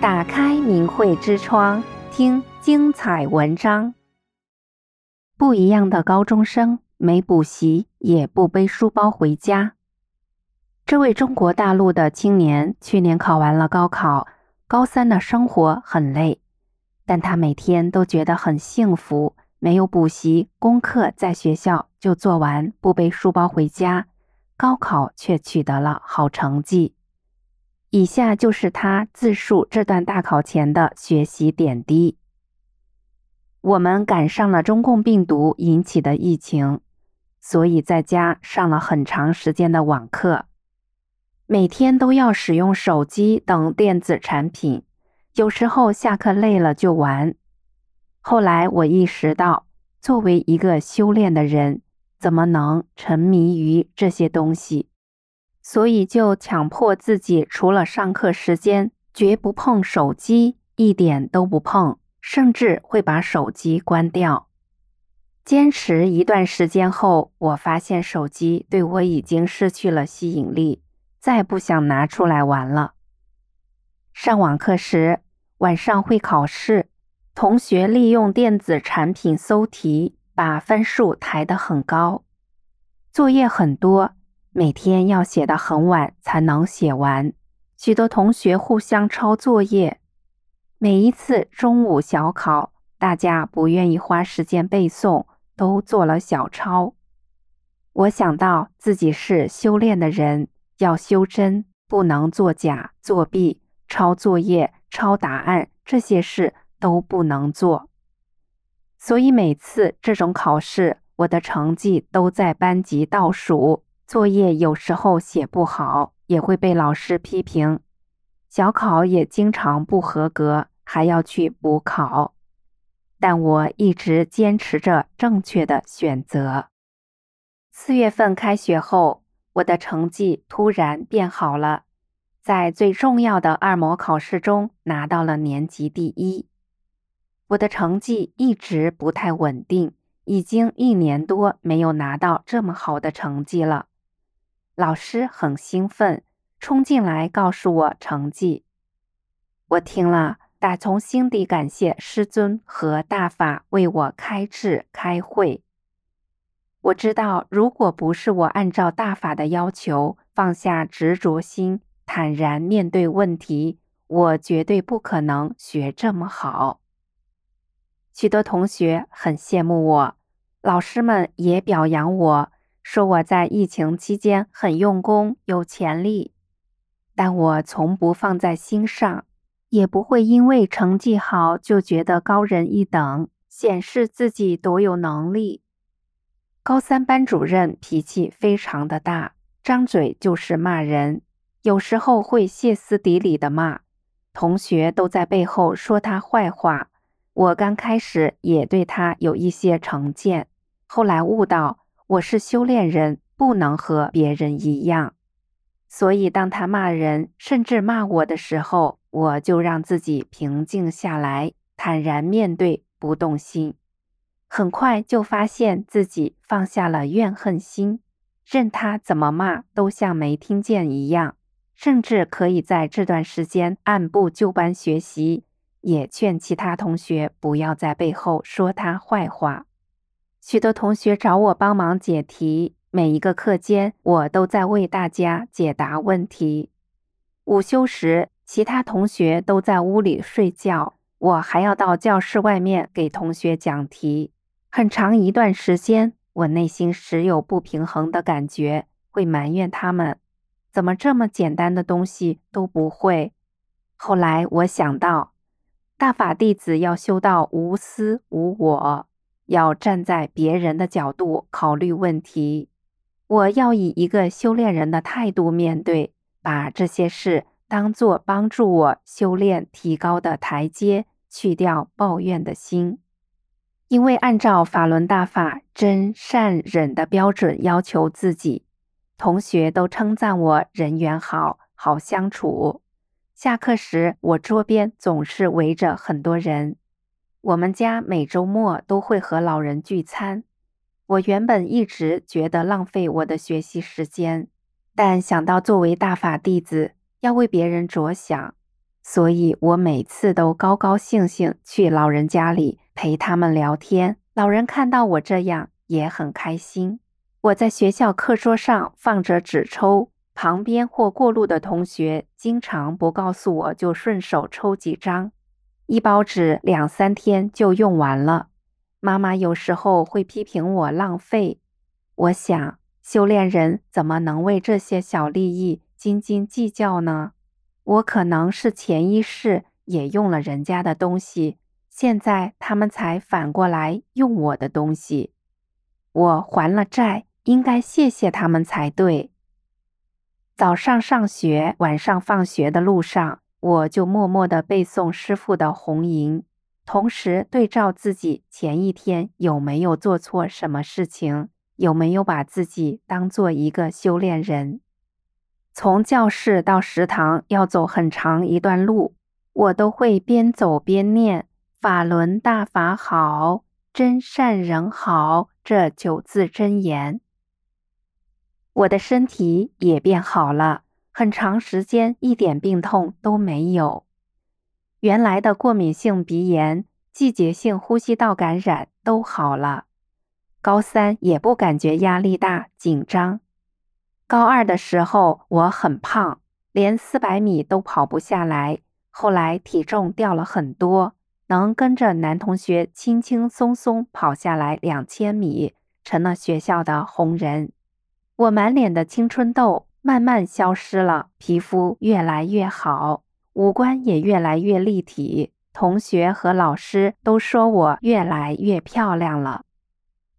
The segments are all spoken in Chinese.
打开明慧之窗，听精彩文章。不一样的高中生，没补习也不背书包回家。这位中国大陆的青年去年考完了高考，高三的生活很累，但他每天都觉得很幸福。没有补习，功课在学校就做完，不背书包回家，高考却取得了好成绩。以下就是他自述这段大考前的学习点滴。我们赶上了中共病毒引起的疫情，所以在家上了很长时间的网课，每天都要使用手机等电子产品，有时候下课累了就玩。后来我意识到，作为一个修炼的人，怎么能沉迷于这些东西？所以就强迫自己，除了上课时间，绝不碰手机，一点都不碰，甚至会把手机关掉。坚持一段时间后，我发现手机对我已经失去了吸引力，再不想拿出来玩了。上网课时，晚上会考试，同学利用电子产品搜题，把分数抬得很高，作业很多。每天要写到很晚才能写完，许多同学互相抄作业。每一次中午小考，大家不愿意花时间背诵，都做了小抄。我想到自己是修炼的人，要修真，不能作假、作弊、抄作业、抄答案，这些事都不能做。所以每次这种考试，我的成绩都在班级倒数。作业有时候写不好，也会被老师批评；小考也经常不合格，还要去补考。但我一直坚持着正确的选择。四月份开学后，我的成绩突然变好了，在最重要的二模考试中拿到了年级第一。我的成绩一直不太稳定，已经一年多没有拿到这么好的成绩了。老师很兴奋，冲进来告诉我成绩。我听了，打从心底感谢师尊和大法为我开智开慧。我知道，如果不是我按照大法的要求，放下执着心，坦然面对问题，我绝对不可能学这么好。许多同学很羡慕我，老师们也表扬我。说我在疫情期间很用功，有潜力，但我从不放在心上，也不会因为成绩好就觉得高人一等，显示自己多有能力。高三班主任脾气非常的大，张嘴就是骂人，有时候会歇斯底里的骂，同学都在背后说他坏话。我刚开始也对他有一些成见，后来悟到。我是修炼人，不能和别人一样，所以当他骂人，甚至骂我的时候，我就让自己平静下来，坦然面对，不动心。很快就发现自己放下了怨恨心，任他怎么骂，都像没听见一样，甚至可以在这段时间按部就班学习，也劝其他同学不要在背后说他坏话。许多同学找我帮忙解题，每一个课间我都在为大家解答问题。午休时，其他同学都在屋里睡觉，我还要到教室外面给同学讲题。很长一段时间，我内心时有不平衡的感觉，会埋怨他们怎么这么简单的东西都不会。后来我想到，大法弟子要修到无私无我。要站在别人的角度考虑问题，我要以一个修炼人的态度面对，把这些事当作帮助我修炼提高的台阶，去掉抱怨的心。因为按照法轮大法真善忍的标准要求自己，同学都称赞我人缘好，好相处。下课时，我桌边总是围着很多人。我们家每周末都会和老人聚餐。我原本一直觉得浪费我的学习时间，但想到作为大法弟子要为别人着想，所以我每次都高高兴兴去老人家里陪他们聊天。老人看到我这样也很开心。我在学校课桌上放着纸抽，旁边或过路的同学经常不告诉我就顺手抽几张，一包纸两三天就用完了。妈妈有时候会批评我浪费。我想，修炼人怎么能为这些小利益斤斤计较呢？我可能是前一世也用了人家的东西，现在他们才反过来用我的东西。我还了债，应该谢谢他们才对。早上上学，晚上放学的路上，我就默默地背诵师傅的红银，同时对照自己前一天有没有做错什么事情。有没有把自己当做一个修炼人？从教室到食堂要走很长一段路，我都会边走边念“法轮大法好，真善人好”这九字真言。我的身体也变好了，很长时间一点病痛都没有。原来的过敏性鼻炎、季节性呼吸道感染都好了。高三也不感觉压力大、紧张。高二的时候我很胖，连四百米都跑不下来。后来体重掉了很多，能跟着男同学轻轻松松跑下来两千米，成了学校的红人。我满脸的青春痘慢慢消失了，皮肤越来越好，五官也越来越立体。同学和老师都说我越来越漂亮了。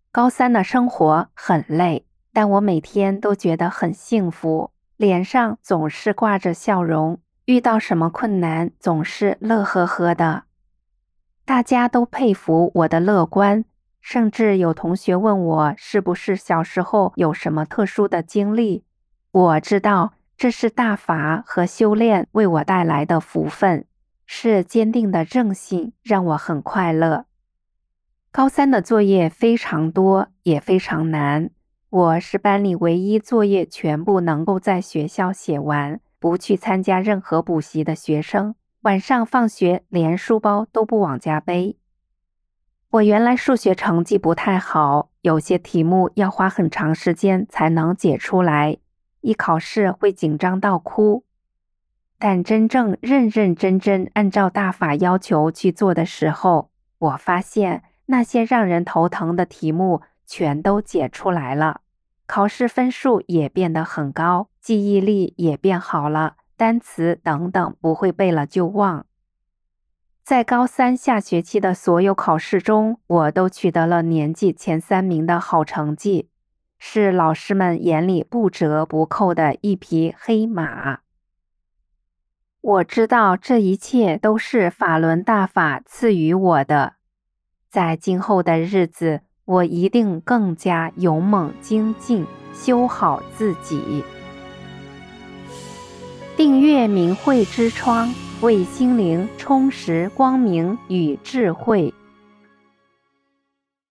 高三的生活很累，但我每天都觉得很幸福，脸上总是挂着笑容，遇到什么困难总是乐呵呵的。大家都佩服我的乐观，甚至有同学问我是不是小时候有什么特殊的经历。我知道这是大法和修炼为我带来的福分，是坚定的正信让我很快乐。高三的作业非常多，也非常难。我是班里唯一作业全部能够在学校写完，不去参加任何补习的学生。晚上放学连书包都不往家背。我原来数学成绩不太好，有些题目要花很长时间才能解出来，一考试会紧张到哭。但真正认认真真按照大法要求去做的时候，我发现。那些让人头疼的题目全都解出来了，考试分数也变得很高，记忆力也变好了，单词等等不会背了就忘。在高三下学期的所有考试中，我都取得了年级前三名的好成绩，是老师们眼里不折不扣的一匹黑马。我知道这一切都是法轮大法赐予我的。在今后的日子，我一定更加勇猛精进，修好自己。订阅明慧之窗，为心灵充实光明与智慧。